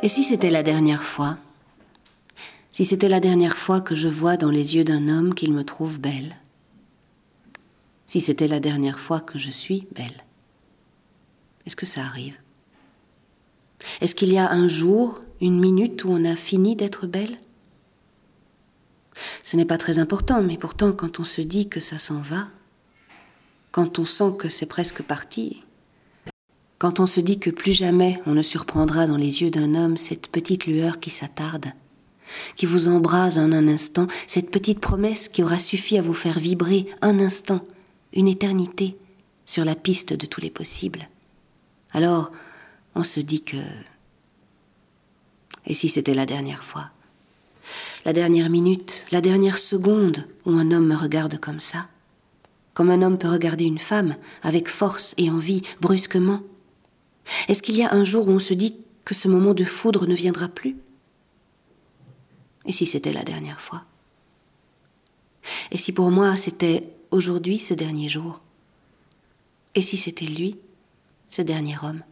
Et si c'était la dernière fois? Si c'était la dernière fois que je vois dans les yeux d'un homme qu'il me trouve belle? Si c'était la dernière fois que je suis belle? Est-ce que ça arrive? Est-ce qu'il y a un jour, une minute où on a fini d'être belle? Ce n'est pas très important, mais pourtant quand on se dit que ça s'en va, quand on sent que c'est presque parti, quand on se dit que plus jamais on ne surprendra dans les yeux d'un homme cette petite lueur qui s'attarde, qui vous embrase en un instant, cette petite promesse qui aura suffi à vous faire vibrer un instant, une éternité, sur la piste de tous les possibles. Alors, on se dit que... Et si c'était la dernière fois La dernière minute, la dernière seconde où un homme me regarde comme ça comme un homme peut regarder une femme, avec force et envie, brusquement Est-ce qu'il y a un jour où on se dit que ce moment de foudre ne viendra plus? Et si c'était la dernière fois? Et si pour moi c'était aujourd'hui ce dernier jour? Et si c'était lui, ce dernier homme?